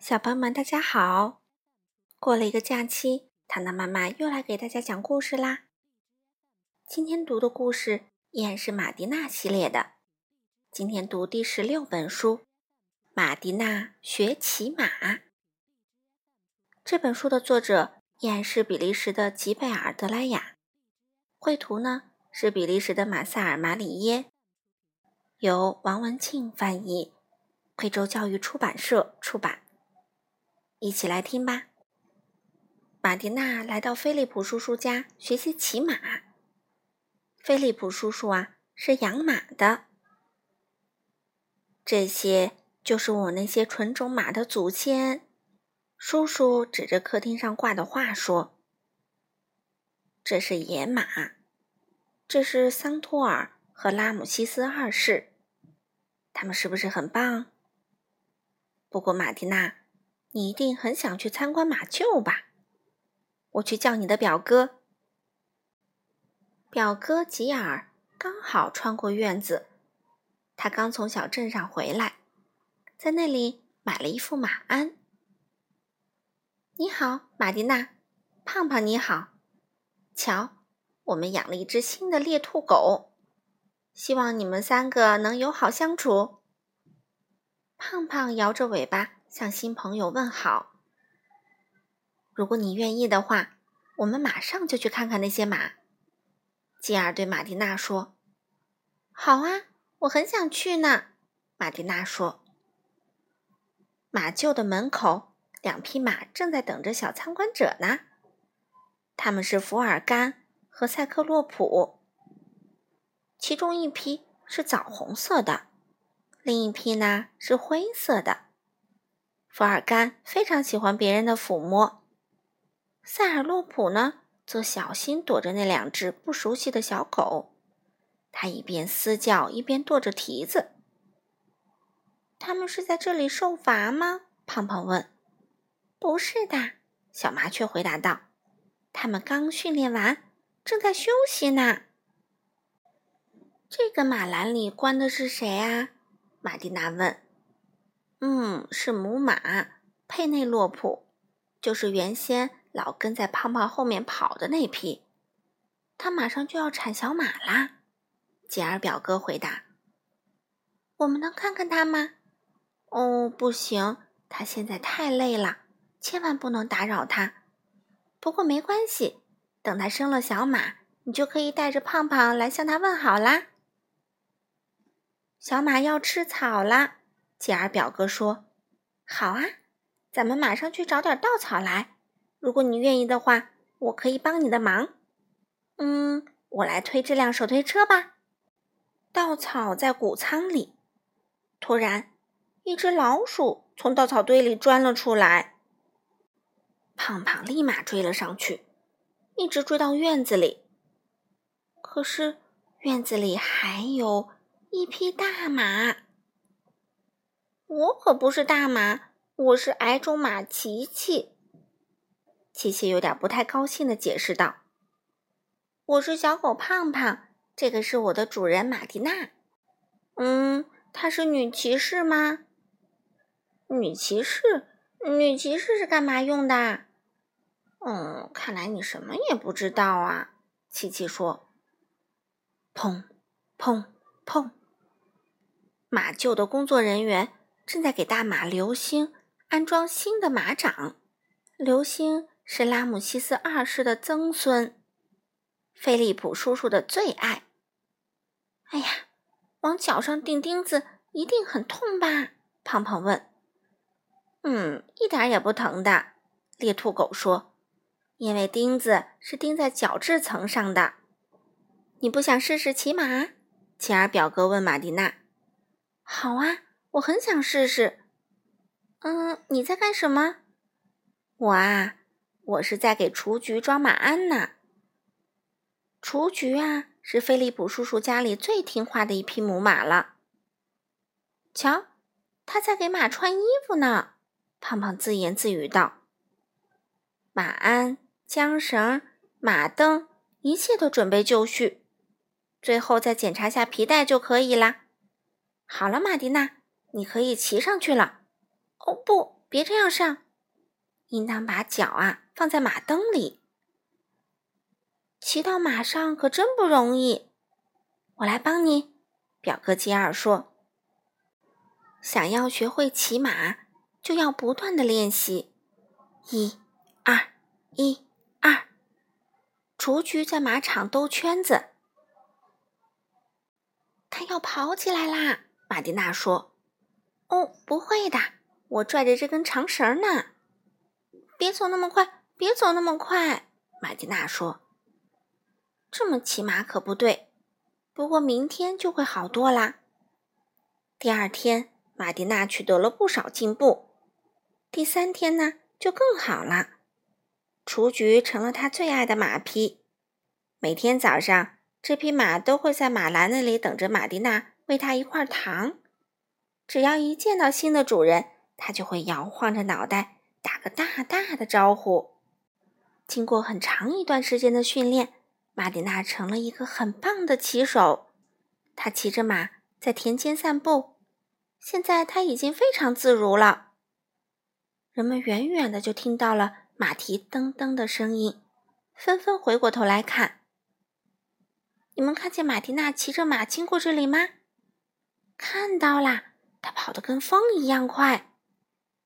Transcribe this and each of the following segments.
小朋友们，大家好！过了一个假期，糖糖妈妈又来给大家讲故事啦。今天读的故事依然是马蒂娜系列的。今天读第十六本书《马蒂娜学骑马》。这本书的作者依然是比利时的吉贝尔·德莱雅，绘图呢是比利时的马萨尔·马里耶，由王文庆翻译，贵州教育出版社出版。一起来听吧。马蒂娜来到菲利普叔叔家学习骑马。菲利普叔叔啊，是养马的。这些就是我那些纯种马的祖先。叔叔指着客厅上挂的画说：“这是野马，这是桑托尔和拉姆西斯二世，他们是不是很棒？”不过，马蒂娜。你一定很想去参观马厩吧？我去叫你的表哥。表哥吉尔刚好穿过院子，他刚从小镇上回来，在那里买了一副马鞍。你好，马蒂娜，胖胖你好。瞧，我们养了一只新的猎兔狗，希望你们三个能友好相处。胖胖摇着尾巴。向新朋友问好。如果你愿意的话，我们马上就去看看那些马。吉尔对马蒂娜说：“好啊，我很想去呢。”马蒂娜说。马厩的门口，两匹马正在等着小参观者呢。他们是福尔甘和塞克洛普。其中一匹是枣红色的，另一匹呢是灰色的。福尔甘非常喜欢别人的抚摸，塞尔洛普呢，则小心躲着那两只不熟悉的小狗。他一边嘶叫，一边跺着蹄子。他们是在这里受罚吗？胖胖问。不是的，小麻雀回答道。他们刚训练完，正在休息呢。这个马栏里关的是谁啊？马蒂娜问。嗯，是母马佩内洛普，就是原先老跟在胖胖后面跑的那匹。它马上就要产小马啦。吉尔表哥回答：“我们能看看它吗？”“哦，不行，它现在太累了，千万不能打扰它。不过没关系，等它生了小马，你就可以带着胖胖来向它问好啦。”小马要吃草啦。吉尔表哥说：“好啊，咱们马上去找点稻草来。如果你愿意的话，我可以帮你的忙。嗯，我来推这辆手推车吧。”稻草在谷仓里。突然，一只老鼠从稻草堆里钻了出来。胖胖立马追了上去，一直追到院子里。可是，院子里还有一匹大马。我可不是大马，我是矮种马琪琪。琪琪有点不太高兴的解释道：“我是小狗胖胖，这个是我的主人马蒂娜。嗯，她是女骑士吗？女骑士？女骑士是干嘛用的？嗯，看来你什么也不知道啊。”琪琪说：“砰，砰，砰！”马厩的工作人员。正在给大马流星安装新的马掌。流星是拉姆西斯二世的曾孙，菲利普叔叔的最爱。哎呀，往脚上钉钉子一定很痛吧？胖胖问。嗯，一点也不疼的。猎兔狗说，因为钉子是钉在角质层上的。你不想试试骑马？切尔表哥问马蒂娜。好啊。我很想试试。嗯，你在干什么？我啊，我是在给雏菊装马鞍呢。雏菊啊，是菲利普叔叔家里最听话的一匹母马了。瞧，他在给马穿衣服呢。胖胖自言自语道：“马鞍、缰绳、马蹬，一切都准备就绪，最后再检查下皮带就可以啦。”好了，马蒂娜。你可以骑上去了。哦不，别这样上，应当把脚啊放在马蹬里。骑到马上可真不容易，我来帮你。”表哥吉尔说：“想要学会骑马，就要不断的练习。一、二，一、二。”雏菊在马场兜圈子，他要跑起来啦！玛蒂娜说：“哦，不会的，我拽着这根长绳呢。”别走那么快，别走那么快！玛蒂娜说：“这么骑马可不对。不过明天就会好多啦。”第二天，玛蒂娜取得了不少进步。第三天呢，就更好了。雏菊成了他最爱的马匹。每天早上，这匹马都会在马栏那里等着玛蒂娜喂它一块糖。只要一见到新的主人，它就会摇晃着脑袋，打个大大的招呼。经过很长一段时间的训练，玛蒂娜成了一个很棒的骑手。她骑着马在田间散步，现在她已经非常自如了。人们远远的就听到了。马蹄噔噔的声音，纷纷回过头来看。你们看见马蒂娜骑着马经过这里吗？看到啦，它跑得跟风一样快。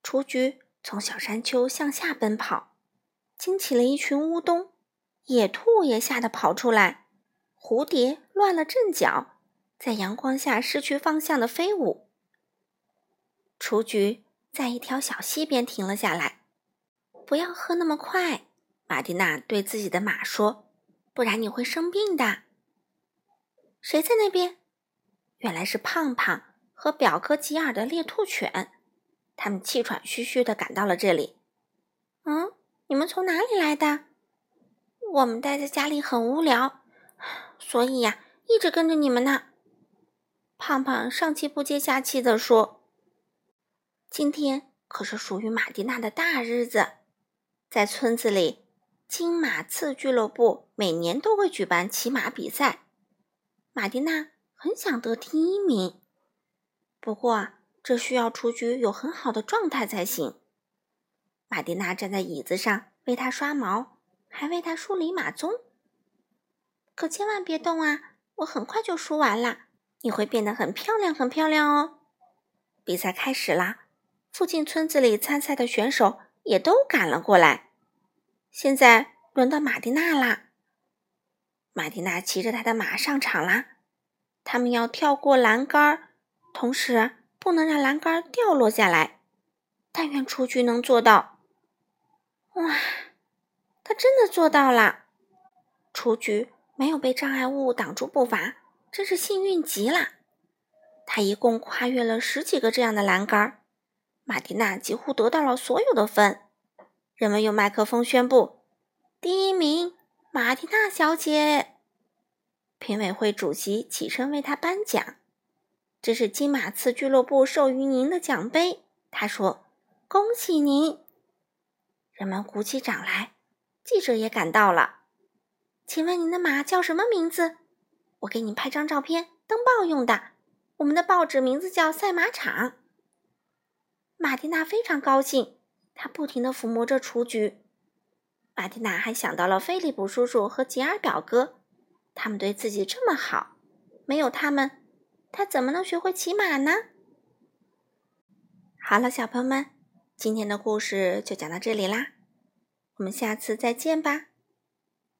雏菊从小山丘向下奔跑，惊起了一群乌冬。野兔也吓得跑出来，蝴蝶乱了阵脚，在阳光下失去方向的飞舞。雏菊在一条小溪边停了下来。不要喝那么快，玛蒂娜对自己的马说：“不然你会生病的。”谁在那边？原来是胖胖和表哥吉尔的猎兔犬，他们气喘吁吁地赶到了这里。嗯，你们从哪里来的？我们待在家里很无聊，所以呀，一直跟着你们呢。胖胖上气不接下气地说：“今天可是属于玛蒂娜的大日子。”在村子里，金马刺俱乐部每年都会举办骑马比赛。玛蒂娜很想得第一名，不过这需要雏菊有很好的状态才行。玛蒂娜站在椅子上为它刷毛，还为它梳理马鬃。可千万别动啊！我很快就梳完了，你会变得很漂亮，很漂亮哦。比赛开始啦！附近村子里参赛的选手。也都赶了过来。现在轮到马蒂娜啦。马蒂娜骑着她的马上场啦。他们要跳过栏杆，同时不能让栏杆掉落下来。但愿雏菊能做到。哇，他真的做到了！雏菊没有被障碍物挡住步伐，真是幸运极了。他一共跨越了十几个这样的栏杆。马蒂娜几乎得到了所有的分。人们用麦克风宣布：“第一名，马蒂娜小姐。”评委会主席起身为她颁奖。这是金马刺俱乐部授予您的奖杯。他说：“恭喜您！”人们鼓起掌来。记者也赶到了。请问您的马叫什么名字？我给您拍张照片，登报用的。我们的报纸名字叫《赛马场》。马蒂娜非常高兴，她不停地抚摸着雏菊。马蒂娜还想到了菲利普叔叔和吉尔表哥，他们对自己这么好，没有他们，他怎么能学会骑马呢？好了，小朋友们，今天的故事就讲到这里啦，我们下次再见吧。